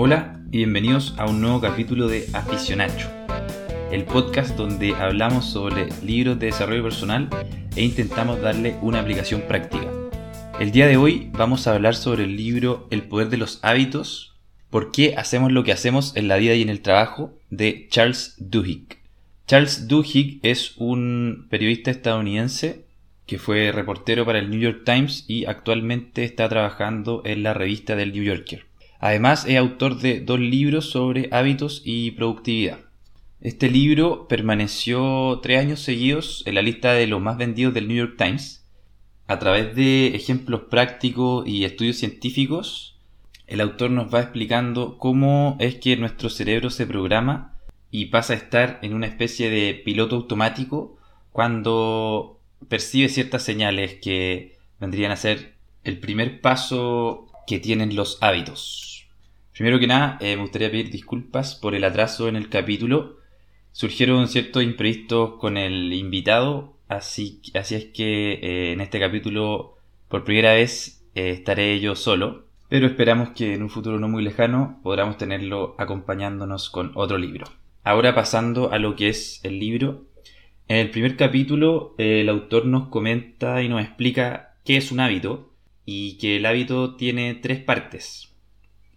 Hola y bienvenidos a un nuevo capítulo de Aficionacho, el podcast donde hablamos sobre libros de desarrollo personal e intentamos darle una aplicación práctica. El día de hoy vamos a hablar sobre el libro El poder de los hábitos, por qué hacemos lo que hacemos en la vida y en el trabajo de Charles Duhigg. Charles Duhigg es un periodista estadounidense que fue reportero para el New York Times y actualmente está trabajando en la revista del New Yorker. Además es autor de dos libros sobre hábitos y productividad. Este libro permaneció tres años seguidos en la lista de los más vendidos del New York Times. A través de ejemplos prácticos y estudios científicos, el autor nos va explicando cómo es que nuestro cerebro se programa y pasa a estar en una especie de piloto automático cuando percibe ciertas señales que vendrían a ser el primer paso que tienen los hábitos. Primero que nada, eh, me gustaría pedir disculpas por el atraso en el capítulo. Surgieron ciertos imprevistos con el invitado, así, así es que eh, en este capítulo por primera vez eh, estaré yo solo, pero esperamos que en un futuro no muy lejano podamos tenerlo acompañándonos con otro libro. Ahora pasando a lo que es el libro. En el primer capítulo el autor nos comenta y nos explica qué es un hábito y que el hábito tiene tres partes.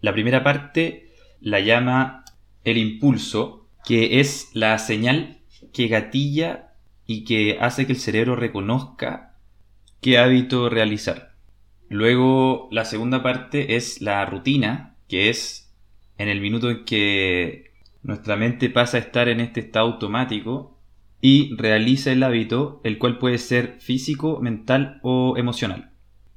La primera parte la llama el impulso, que es la señal que gatilla y que hace que el cerebro reconozca qué hábito realizar. Luego la segunda parte es la rutina, que es en el minuto en que nuestra mente pasa a estar en este estado automático y realiza el hábito, el cual puede ser físico, mental o emocional.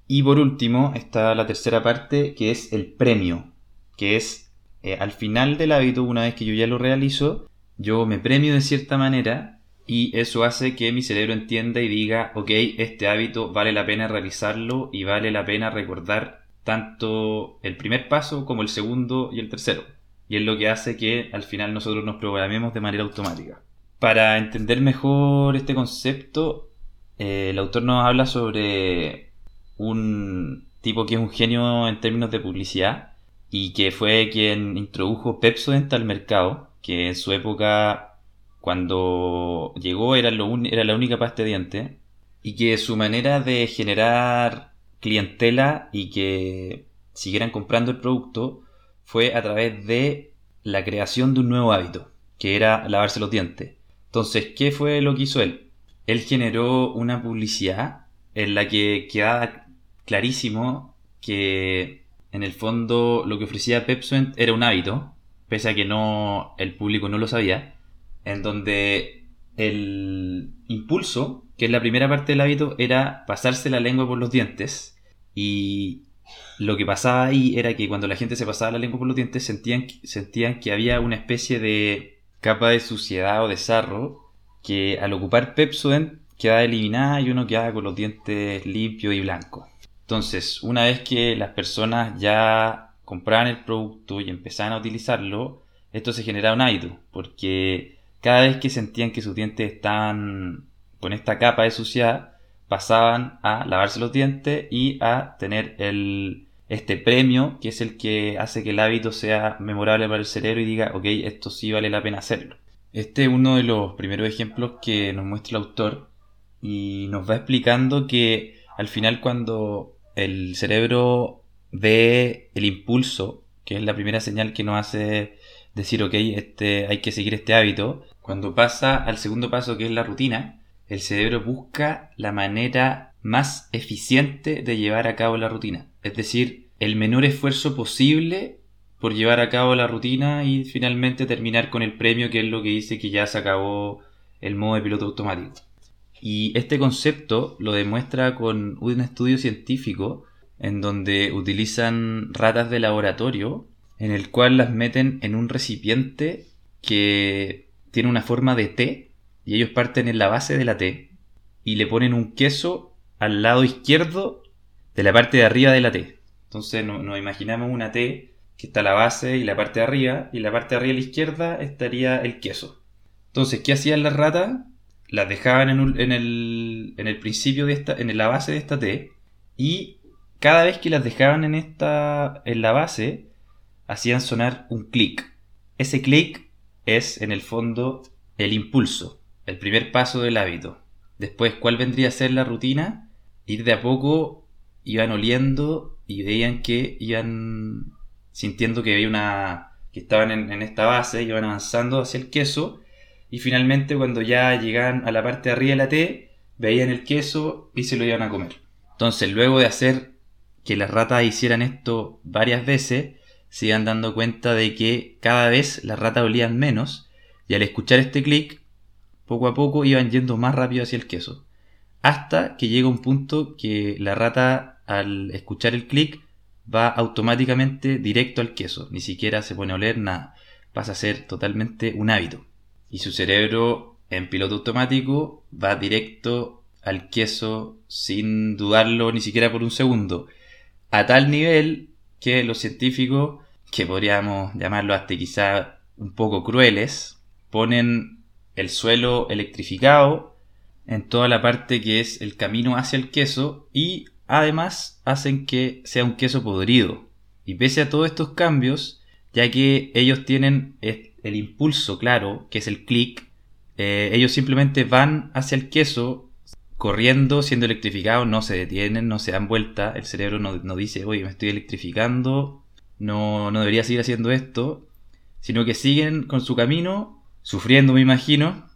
Y por último está la tercera parte que es el premio, que es eh, al final del hábito, una vez que yo ya lo realizo, yo me premio de cierta manera y eso hace que mi cerebro entienda y diga, ok, este hábito vale la pena realizarlo y vale la pena recordar tanto el primer paso como el segundo y el tercero. Y es lo que hace que al final nosotros nos programemos de manera automática. Para entender mejor este concepto, eh, el autor nos habla sobre un tipo que es un genio en términos de publicidad y que fue quien introdujo Pepsodent al mercado, que en su época cuando llegó era, lo era la única pasta de dientes y que su manera de generar clientela y que siguieran comprando el producto fue a través de la creación de un nuevo hábito, que era lavarse los dientes. Entonces, ¿qué fue lo que hizo él? Él generó una publicidad en la que quedaba clarísimo que en el fondo lo que ofrecía Pepsodent era un hábito, pese a que no el público no lo sabía, en donde el impulso, que es la primera parte del hábito, era pasarse la lengua por los dientes y lo que pasaba ahí era que cuando la gente se pasaba la lengua por los dientes sentían, sentían que había una especie de capa de suciedad o de sarro que al ocupar Pepsodent quedaba eliminada y uno quedaba con los dientes limpios y blancos. Entonces, una vez que las personas ya compraban el producto y empezaban a utilizarlo, esto se generaba un hábito, porque cada vez que sentían que sus dientes estaban con esta capa de suciedad, pasaban a lavarse los dientes y a tener el, este premio, que es el que hace que el hábito sea memorable para el cerebro y diga, ok, esto sí vale la pena hacerlo. Este es uno de los primeros ejemplos que nos muestra el autor y nos va explicando que al final cuando el cerebro ve el impulso, que es la primera señal que nos hace decir, ok, este, hay que seguir este hábito. Cuando pasa al segundo paso, que es la rutina, el cerebro busca la manera más eficiente de llevar a cabo la rutina. Es decir, el menor esfuerzo posible por llevar a cabo la rutina y finalmente terminar con el premio, que es lo que dice que ya se acabó el modo de piloto automático. Y este concepto lo demuestra con un estudio científico en donde utilizan ratas de laboratorio en el cual las meten en un recipiente que tiene una forma de T y ellos parten en la base de la T y le ponen un queso al lado izquierdo de la parte de arriba de la T. Entonces nos imaginamos una T que está la base y la parte de arriba y la parte de arriba a la izquierda estaría el queso. Entonces, ¿qué hacían las ratas? Las dejaban en, el, en el principio de esta, en la base de esta T, y cada vez que las dejaban en esta, en la base, hacían sonar un clic. Ese clic es, en el fondo, el impulso, el primer paso del hábito. Después, ¿cuál vendría a ser la rutina? Ir de a poco, iban oliendo y veían que iban sintiendo que había una. que estaban en, en esta base, iban avanzando hacia el queso. Y finalmente, cuando ya llegaban a la parte de arriba de la T, veían el queso y se lo iban a comer. Entonces, luego de hacer que las ratas hicieran esto varias veces, se iban dando cuenta de que cada vez las ratas olían menos y al escuchar este clic, poco a poco iban yendo más rápido hacia el queso. Hasta que llega un punto que la rata al escuchar el clic va automáticamente directo al queso, ni siquiera se pone a oler nada, pasa a ser totalmente un hábito. Y su cerebro en piloto automático va directo al queso sin dudarlo ni siquiera por un segundo. A tal nivel que los científicos, que podríamos llamarlo hasta quizá un poco crueles, ponen el suelo electrificado en toda la parte que es el camino hacia el queso y además hacen que sea un queso podrido. Y pese a todos estos cambios, ya que ellos tienen el impulso claro, que es el clic, eh, ellos simplemente van hacia el queso corriendo, siendo electrificados, no se detienen, no se dan vuelta, el cerebro no, dice, oye, me estoy electrificando, no, no debería seguir haciendo esto, sino que siguen con su camino, sufriendo, me imagino,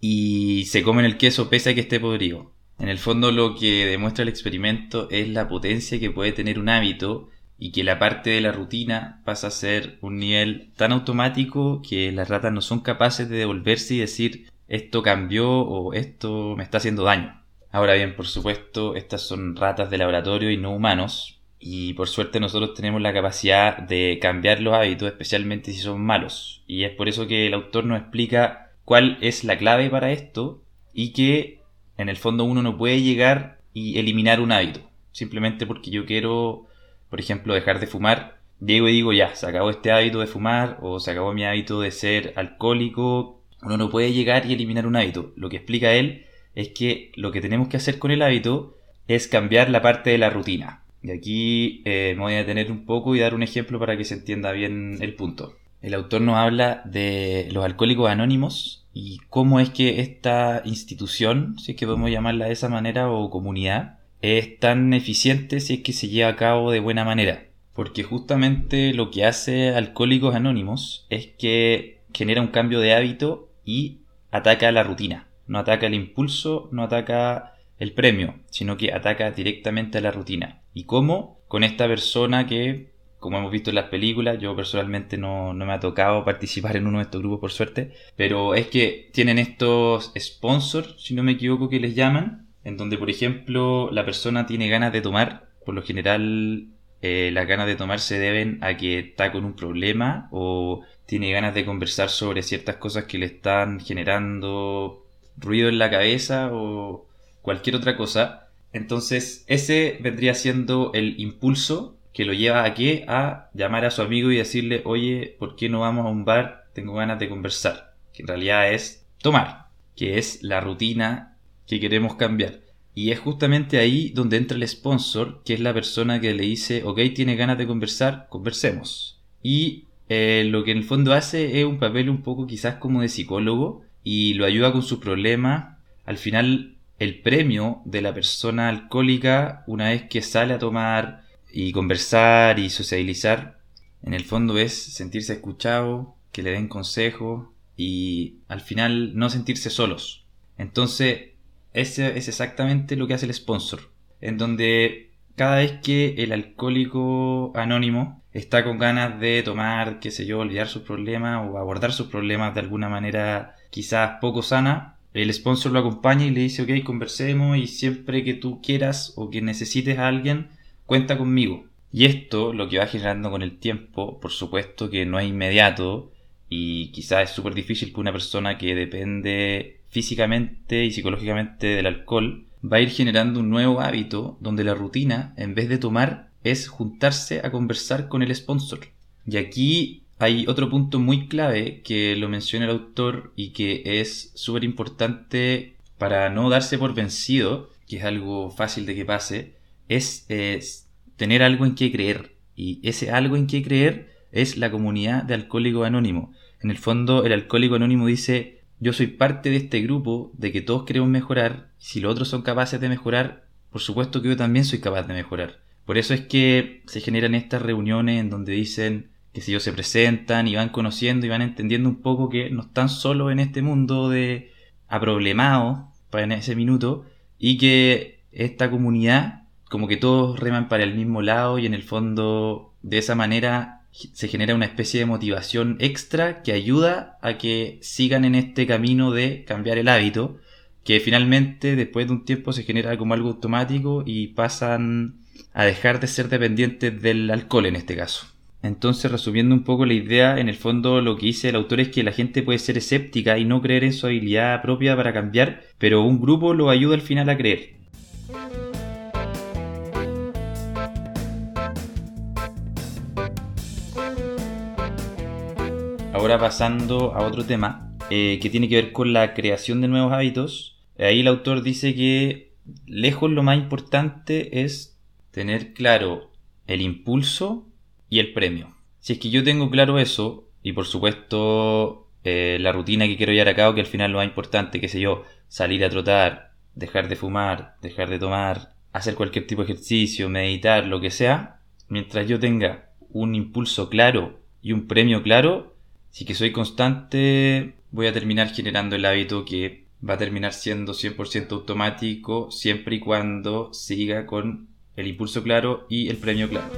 y se comen el queso pese a que esté podrido. En el fondo lo que demuestra el experimento es la potencia que puede tener un hábito y que la parte de la rutina pasa a ser un nivel tan automático que las ratas no son capaces de devolverse y decir esto cambió o esto me está haciendo daño. Ahora bien, por supuesto, estas son ratas de laboratorio y no humanos, y por suerte nosotros tenemos la capacidad de cambiar los hábitos, especialmente si son malos. Y es por eso que el autor nos explica cuál es la clave para esto y que en el fondo uno no puede llegar y eliminar un hábito. Simplemente porque yo quiero, por ejemplo, dejar de fumar, llego y digo ya, se acabó este hábito de fumar o se acabó mi hábito de ser alcohólico. Uno no puede llegar y eliminar un hábito. Lo que explica él es que lo que tenemos que hacer con el hábito es cambiar la parte de la rutina. Y aquí eh, me voy a detener un poco y dar un ejemplo para que se entienda bien el punto. El autor nos habla de los alcohólicos anónimos y cómo es que esta institución, si es que podemos llamarla de esa manera, o comunidad, es tan eficiente si es que se lleva a cabo de buena manera. Porque justamente lo que hace Alcohólicos Anónimos es que genera un cambio de hábito y ataca la rutina no ataca el impulso, no ataca el premio, sino que ataca directamente a la rutina. ¿Y cómo? Con esta persona que, como hemos visto en las películas, yo personalmente no, me ha tocado participar en uno de estos grupos por suerte, pero es que tienen estos sponsors, si no me equivoco, que les llaman, en donde, por ejemplo, la persona tiene ganas de tomar, por lo general eh, las ganas de tomar se deben a que está con un problema o tiene ganas de conversar sobre ciertas cosas que le están generando ruido en la cabeza o cualquier otra cosa. Entonces ese vendría siendo el impulso que lo lleva a? A llamar a su amigo y decirle, oye, ¿por qué no vamos a un bar? Tengo ganas de conversar. Que en realidad es tomar, que es la rutina que queremos cambiar. Y es justamente ahí donde entra el sponsor, que es la persona que le dice, ok, tiene ganas de conversar, conversemos. Y eh, lo que en el fondo hace es un papel un poco quizás como de psicólogo, y lo ayuda con sus problemas. Al final, el premio de la persona alcohólica, una vez que sale a tomar y conversar y socializar, en el fondo es sentirse escuchado, que le den consejo y al final no sentirse solos. Entonces, ese es exactamente lo que hace el sponsor, en donde cada vez que el alcohólico anónimo está con ganas de tomar, qué sé yo, olvidar sus problemas o abordar sus problemas de alguna manera quizás poco sana, el sponsor lo acompaña y le dice, ok, conversemos y siempre que tú quieras o que necesites a alguien, cuenta conmigo. Y esto lo que va generando con el tiempo, por supuesto que no es inmediato y quizás es súper difícil que una persona que depende físicamente y psicológicamente del alcohol va a ir generando un nuevo hábito donde la rutina, en vez de tomar, es juntarse a conversar con el sponsor. Y aquí hay otro punto muy clave que lo menciona el autor y que es súper importante para no darse por vencido, que es algo fácil de que pase, es, tener algo en que creer. Y ese algo en que creer es la comunidad de Alcohólicos Anónimos. En el fondo, el Alcohólico Anónimo dice, yo soy parte de este grupo, de que todos queremos mejorar, si los otros son capaces de mejorar, por supuesto que yo también soy capaz de mejorar. Por eso es que se generan estas reuniones en donde dicen que si ellos se presentan y van conociendo y van entendiendo un poco que no están solos en este mundo de aproblemados para en ese minuto y que esta comunidad como que todos reman para el mismo lado y en el fondo de esa manera se genera una especie de motivación extra que ayuda a que sigan en este camino de cambiar el hábito, que finalmente después de un tiempo se genera como algo automático y pasan a dejar de ser dependientes del alcohol en este caso. Entonces, resumiendo un poco la idea, en el fondo lo que dice el autor es que la gente puede ser escéptica y no creer en su habilidad propia para cambiar, pero un grupo lo ayuda al final a creer. Ahora pasando a otro tema eh, que tiene que ver con la creación de nuevos hábitos. Ahí el autor dice que lejos lo más importante es tener claro el impulso y el premio. Si es que yo tengo claro eso, y por supuesto eh, la rutina que quiero llevar a cabo, que al final lo más importante, que sé yo, salir a trotar, dejar de fumar, dejar de tomar, hacer cualquier tipo de ejercicio, meditar, lo que sea, mientras yo tenga un impulso claro y un premio claro, si que soy constante, voy a terminar generando el hábito que va a terminar siendo 100% automático siempre y cuando siga con el impulso claro y el premio claro.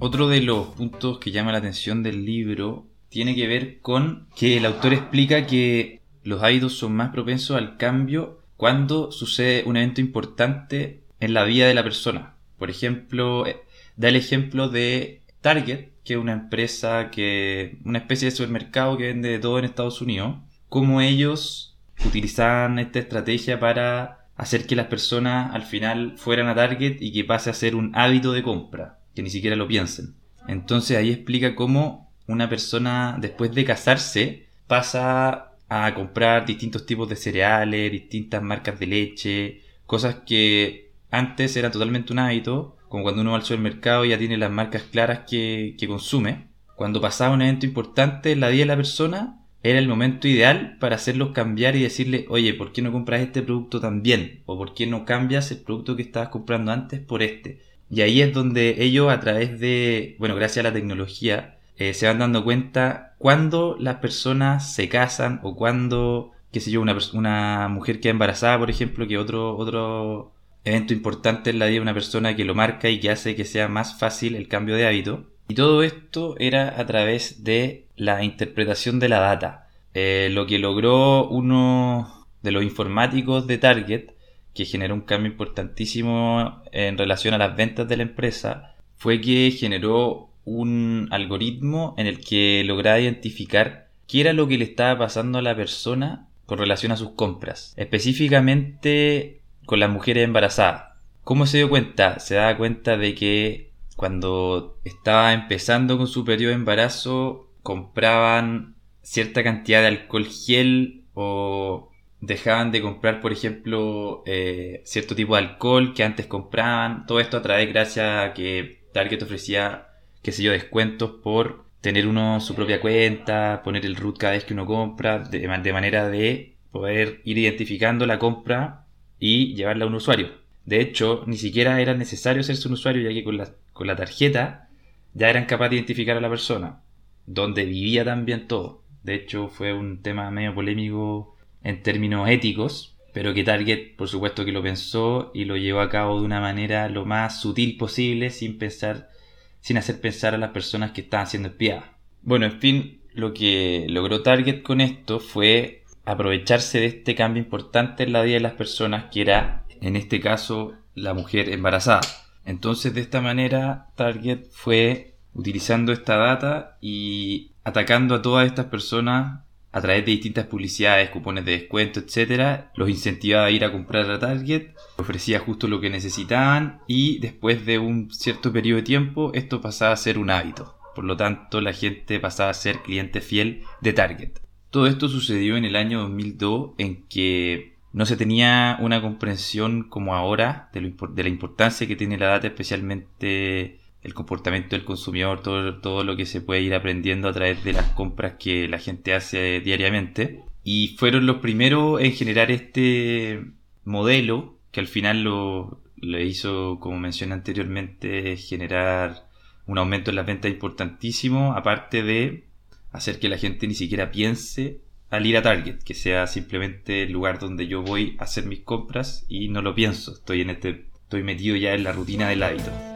Otro de los puntos que llama la atención del libro tiene que ver con que el autor explica que los hábitos son más propensos al cambio cuando sucede un evento importante en la vida de la persona. Por ejemplo, eh, da el ejemplo de Target, que es una empresa que, una especie de supermercado que vende de todo en Estados Unidos, cómo ellos utilizaban esta estrategia para hacer que las personas al final fueran a Target y que pase a ser un hábito de compra que ni siquiera lo piensen. Entonces ahí explica cómo una persona después de casarse pasa a comprar distintos tipos de cereales, distintas marcas de leche, cosas que antes eran totalmente un hábito, como cuando uno va al supermercado y ya tiene las marcas claras que, que consume. Cuando pasaba un evento importante en la vida de la persona, era el momento ideal para hacerlos cambiar y decirle, oye, ¿por qué no compras este producto también? ¿O por qué no cambias el producto que estabas comprando antes por este? Y ahí es donde ellos a través de, bueno, gracias a la tecnología, eh, se van dando cuenta cuando las personas se casan o cuando, qué sé yo, una, una mujer queda embarazada, por ejemplo, que otro, otro evento importante en la vida de una persona que lo marca y que hace que sea más fácil el cambio de hábito. Y todo esto era a través de la interpretación de la data. Eh, lo que logró uno de los informáticos de Target que generó un cambio importantísimo en relación a las ventas de la empresa fue que generó un algoritmo en el que lograba identificar qué era lo que le estaba pasando a la persona con relación a sus compras, específicamente con las mujeres embarazadas. ¿Cómo se dio cuenta? Se daba cuenta de que cuando estaba empezando con su periodo de embarazo compraban cierta cantidad de alcohol gel o dejaban de comprar, por ejemplo, eh, cierto tipo de alcohol que antes compraban. Todo esto a través, gracias a que Target ofrecía, qué sé yo, descuentos por tener uno su propia cuenta, poner el root cada vez que uno compra, de, manera de poder ir identificando la compra y llevarla a un usuario. De hecho, ni siquiera era necesario hacerse un usuario, ya que con la, con la tarjeta ya eran capaces de identificar a la persona, donde vivía también todo. De hecho, fue un tema medio polémico en términos éticos, pero que Target por supuesto que lo pensó y lo llevó a cabo de una manera lo más sutil posible sin pensar sin hacer pensar a las personas que estaban siendo espiadas. Bueno, en fin, lo que logró Target con esto fue aprovecharse de este cambio importante en la vida de las personas que era en este caso la mujer embarazada. Entonces de esta manera Target fue utilizando esta data y atacando a todas estas personas a través de distintas publicidades, cupones de descuento, etcétera, los incentivaba a ir a comprar a Target, ofrecía justo lo que necesitaban y después de un cierto periodo de tiempo esto pasaba a ser un hábito. Por lo tanto, la gente pasaba a ser cliente fiel de Target. Todo esto sucedió en el año 2002 en que no se tenía una comprensión como ahora de, la importancia que tiene la data, especialmente el comportamiento del consumidor, todo, todo lo que se puede ir aprendiendo a través de las compras que la gente hace diariamente. Y fueron los primeros en generar este modelo que al final lo, le hizo, como mencioné anteriormente, generar un aumento en las ventas importantísimo, aparte de hacer que la gente ni siquiera piense al ir a Target, que sea simplemente el lugar donde yo voy a hacer mis compras y no lo pienso, estoy en este estoy metido ya en la rutina del hábito.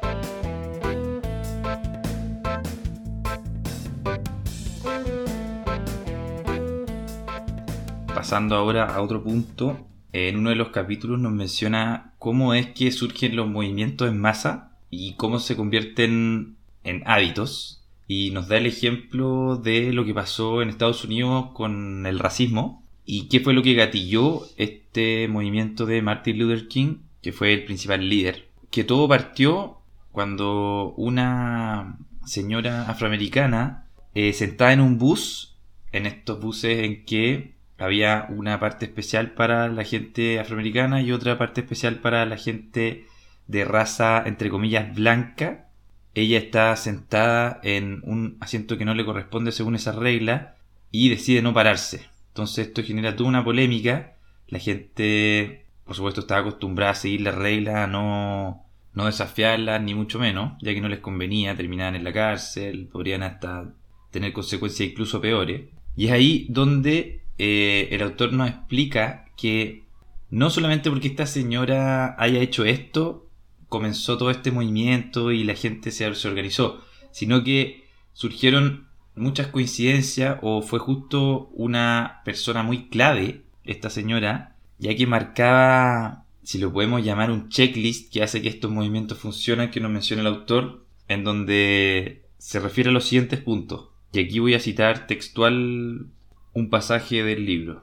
Pasando ahora a otro punto, en uno de los capítulos nos menciona cómo es que surgen los movimientos en masa y cómo se convierten en hábitos y nos da el ejemplo de lo que pasó en Estados Unidos con el racismo y qué fue lo que gatilló este movimiento de Martin Luther King, que fue el principal líder. Que todo partió cuando una señora afroamericana eh, sentada en un bus, en estos buses en que había una parte especial para la gente afroamericana y otra parte especial para la gente de raza, entre comillas, blanca, ella está sentada en un asiento que no le corresponde según esa regla y decide no pararse. Entonces esto genera toda una polémica. La gente, por supuesto, está acostumbrada a seguir la regla, a no, no desafiarla, ni mucho menos, ya que no les convenía, terminar en la cárcel, podrían hasta tener consecuencias incluso peores. Y es ahí donde eh, el autor nos explica que no solamente porque esta señora haya hecho esto, comenzó todo este movimiento y la gente se, organizó, sino que surgieron muchas coincidencias o fue justo una persona muy clave, esta señora, ya que marcaba, si lo podemos llamar un checklist que hace que estos movimientos funcionen, que nos menciona el autor, en donde se refiere a los siguientes puntos. Y aquí voy a citar textual un pasaje del libro.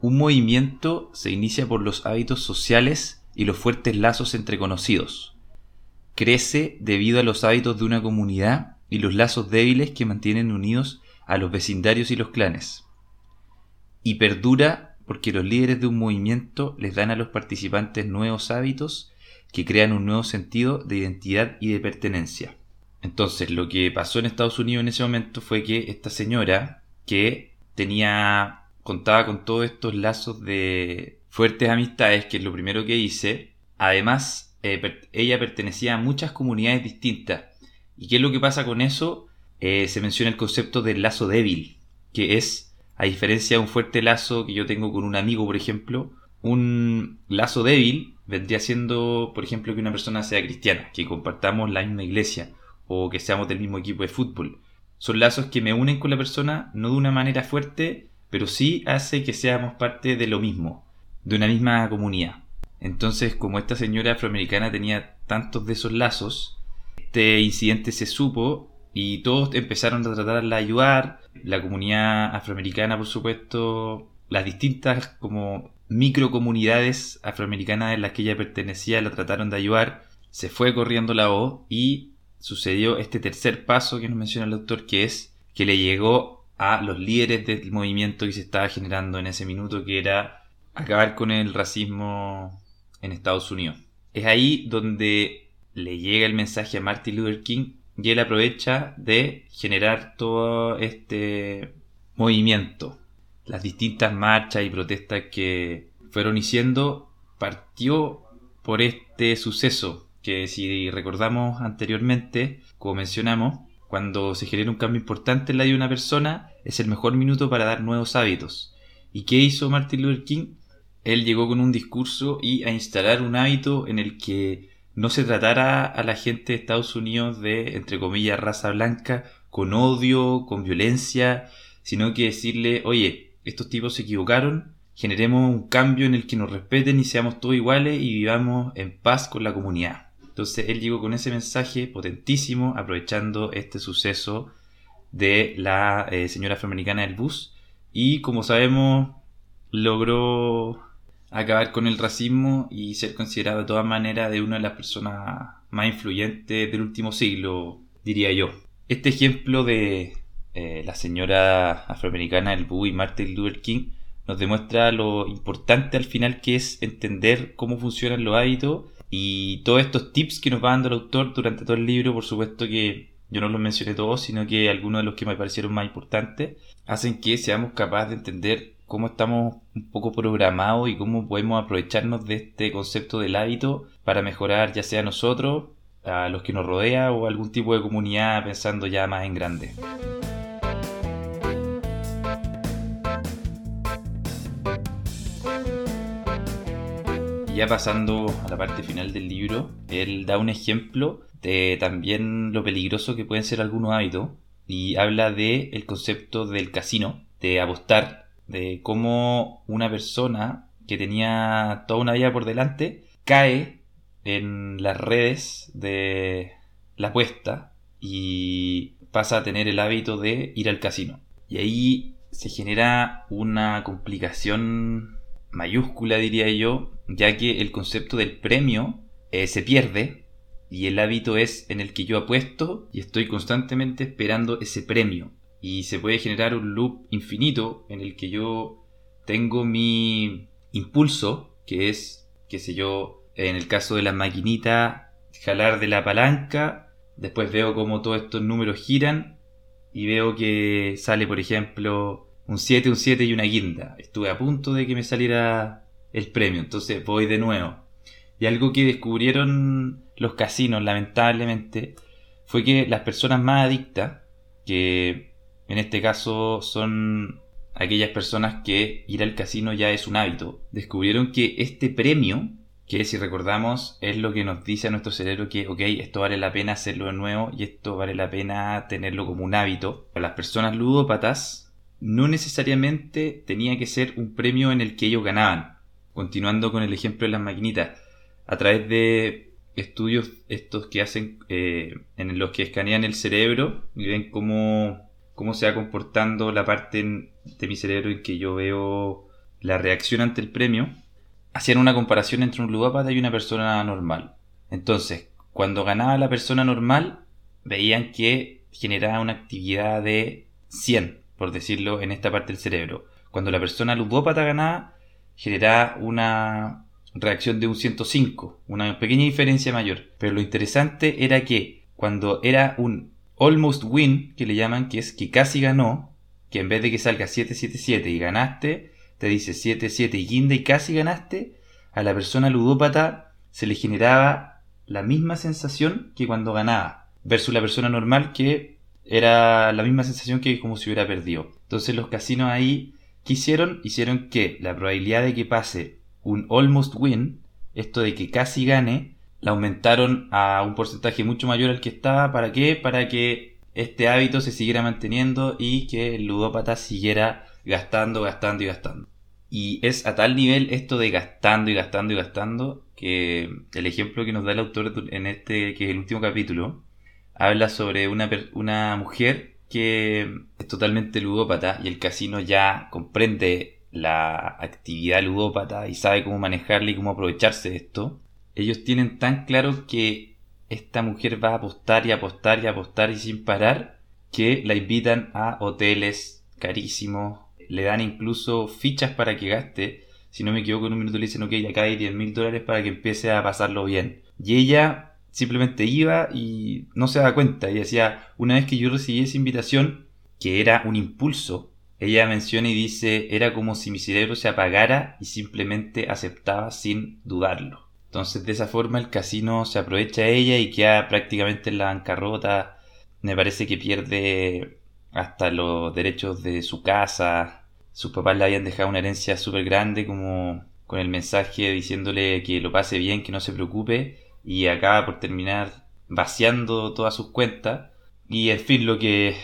Un movimiento se inicia por los hábitos sociales y los fuertes lazos entre conocidos. Crece debido a los hábitos de una comunidad y los lazos débiles que mantienen unidos a los vecindarios y los clanes. Y perdura porque los líderes de un movimiento les dan a los participantes nuevos hábitos que crean un nuevo sentido de identidad y de pertenencia. Entonces, lo que pasó en Estados Unidos en ese momento fue que esta señora, que tenía, contaba con todos estos lazos de fuertes amistades, que es lo primero que hice. Además, eh, ella pertenecía a muchas comunidades distintas. ¿Y qué es lo que pasa con eso? Eh, se menciona el concepto del lazo débil, que es, a diferencia de un fuerte lazo que yo tengo con un amigo, por ejemplo, un lazo débil vendría siendo, por ejemplo, que una persona sea cristiana, que compartamos la misma iglesia o que seamos del mismo equipo de fútbol. Son lazos que me unen con la persona no de una manera fuerte, pero sí hace que seamos parte de lo mismo de una misma comunidad. Entonces, como esta señora afroamericana tenía tantos de esos lazos, este incidente se supo y todos empezaron a tratarla de ayudar. La comunidad afroamericana, por supuesto, las distintas como microcomunidades afroamericanas en las que ella pertenecía la trataron de ayudar. Se fue corriendo la voz y sucedió este tercer paso que nos menciona el doctor, que es que le llegó a los líderes del movimiento que se estaba generando en ese minuto, que era acabar con el racismo en Estados Unidos. Es ahí donde le llega el mensaje a Martin Luther King y él aprovecha de generar todo este movimiento. Las distintas marchas y protestas que fueron haciendo partió por este suceso que si recordamos anteriormente, como mencionamos, cuando se genera un cambio importante en la vida de una persona, es el mejor minuto para dar nuevos hábitos. ¿Y qué hizo Martin Luther King? él llegó con un discurso y a instalar un hábito en el que no se tratara a la gente de Estados Unidos de, entre comillas, raza blanca, con odio, con violencia, sino que decirle, oye, estos tipos se equivocaron, generemos un cambio en el que nos respeten y seamos todos iguales y vivamos en paz con la comunidad. Entonces él llegó con ese mensaje potentísimo, aprovechando este suceso de la eh, señora afroamericana del bus, y como sabemos, logró acabar con el racismo y ser considerado de todas maneras de una de las personas más influyentes del último siglo, diría yo. Este ejemplo de eh, la señora afroamericana, el Boo y Martin Luther King, nos demuestra lo importante al final que es entender cómo funcionan los hábitos y todos estos tips que nos va dando el autor durante todo el libro, por supuesto que yo no los mencioné todos, sino que algunos de los que me parecieron más importantes, hacen que seamos capaces de entender cómo estamos un poco programados y cómo podemos aprovecharnos de este concepto del hábito para mejorar ya sea nosotros, a los que nos rodea o algún tipo de comunidad pensando ya más en grande. Ya pasando a la parte final del libro, él da un ejemplo de también lo peligroso que pueden ser algunos hábitos y habla de el concepto del casino, de apostar, de cómo una persona que tenía toda una vida por delante cae en las redes de la apuesta y pasa a tener el hábito de ir al casino. Y ahí se genera una complicación mayúscula, diría yo, ya que el concepto del premio eh, se pierde y el hábito es en el que yo apuesto y estoy constantemente esperando ese premio. Y se puede generar un loop infinito en el que yo tengo mi impulso, que es, qué sé yo, en el caso de la maquinita, jalar de la palanca, después veo cómo todos estos números giran y veo que sale, por ejemplo, un 7, un 7 y una guinda. Estuve a punto de que me saliera el premio, entonces voy de nuevo. Y algo que descubrieron los casinos, lamentablemente, fue que las personas más adictas, que en este caso son aquellas personas que ir al casino ya es un hábito, descubrieron que este premio, que si recordamos es lo que nos dice a nuestro cerebro que, ok, esto vale la pena hacerlo de nuevo y esto vale la pena tenerlo como un hábito, para las personas ludópatas no necesariamente tenía que ser un premio en el que ellos ganaban. Continuando con el ejemplo de las maquinitas, a través de estudios estos que hacen eh, en los que escanean el cerebro y ven cómo, cómo se va comportando la parte de mi cerebro en que yo veo la reacción ante el premio, hacían una comparación entre un ludópata y una persona normal. Entonces, cuando ganaba la persona normal, veían que generaba una actividad de 100, por decirlo, en esta parte del cerebro. Cuando la persona ludópata ganaba, generaba una reacción de un 105, una pequeña diferencia mayor. Pero lo interesante era que cuando era un almost win, que le llaman, que es que casi ganó, que en vez de que salga 777 y ganaste, te dice 77 y guinda y casi ganaste, a la persona ludópata se le generaba la misma sensación que cuando ganaba, versus la persona normal que era la misma sensación que como si hubiera perdido. Entonces los casinos ahí, ¿qué hicieron? Hicieron que la probabilidad de que pase un almost win, esto de que casi gane, la aumentaron a un porcentaje mucho mayor al que estaba. ¿Para qué? Para que este hábito se siguiera manteniendo y que el ludópata siguiera gastando, gastando y gastando. Y es a tal nivel esto de gastando y gastando y gastando que el ejemplo que nos da el autor en este, que es el último capítulo, habla sobre una, una mujer que es totalmente ludópata y el casino ya comprende la actividad ludópata y sabe cómo manejarla y cómo aprovecharse de esto. Ellos tienen tan claro que esta mujer va a apostar y apostar y apostar y sin parar que la invitan a hoteles carísimos, le dan incluso fichas para que gaste. Si no me equivoco, en un minuto le dicen, ok, acá hay 10 mil dólares para que empiece a pasarlo bien. Y ella simplemente iba y no se daba cuenta. Y decía, una vez que yo recibí esa invitación, que era un impulso, ella menciona y dice, era como si mi cerebro se apagara y simplemente aceptaba sin dudarlo. Entonces de esa forma el casino se aprovecha ella y queda prácticamente en la bancarrota. Me parece que pierde hasta los derechos de su casa. Sus papás le habían dejado una herencia súper grande como con el mensaje diciéndole que lo pase bien, que no se preocupe y acaba por terminar vaciando todas sus cuentas. Y en fin, lo que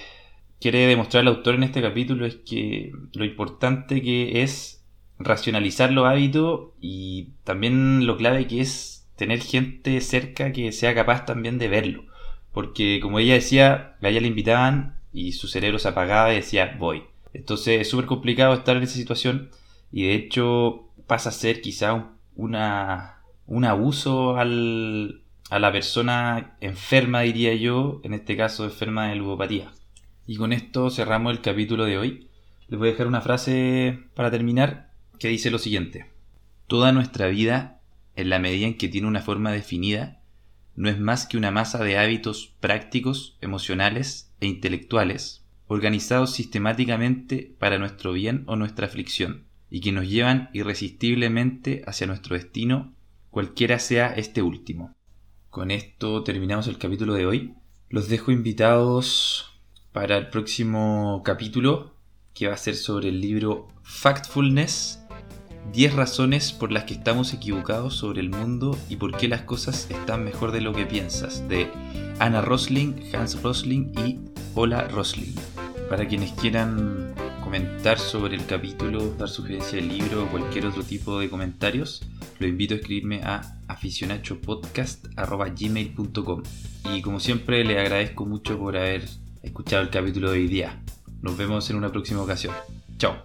quiere demostrar el autor en este capítulo es que lo importante que es racionalizar los hábitos y también lo clave que es tener gente cerca que sea capaz también de verlo. Porque como ella decía, a ella le invitaban y su cerebro se apagaba y decía voy. Entonces es súper complicado estar en esa situación y de hecho pasa a ser quizá una un abuso al, a la persona enferma, diría yo, en este caso enferma de ludopatía. Y con esto cerramos el capítulo de hoy. les voy a dejar una frase para terminar que dice lo siguiente. Toda nuestra vida, en la medida en que tiene una forma definida, no es más que una masa de hábitos prácticos, emocionales e intelectuales, organizados sistemáticamente para nuestro bien o nuestra aflicción, y que nos llevan irresistiblemente hacia nuestro destino, cualquiera sea este último. Con esto terminamos el capítulo de hoy. Los dejo invitados para el próximo capítulo, que va a ser sobre el libro Factfulness 10 razones por las que estamos equivocados sobre el mundo y por qué las cosas están mejor de lo que piensas, de Anna Rosling, Hans Rosling y Ola Rosling. Para quienes quieran comentar sobre el capítulo, dar sugerencia del libro o cualquier otro tipo de comentarios, lo invito a escribirme a aficionachopodcast.gmail.com Y como siempre, le agradezco mucho por haber escuchado el capítulo de hoy día. Nos vemos en una próxima ocasión. Chao.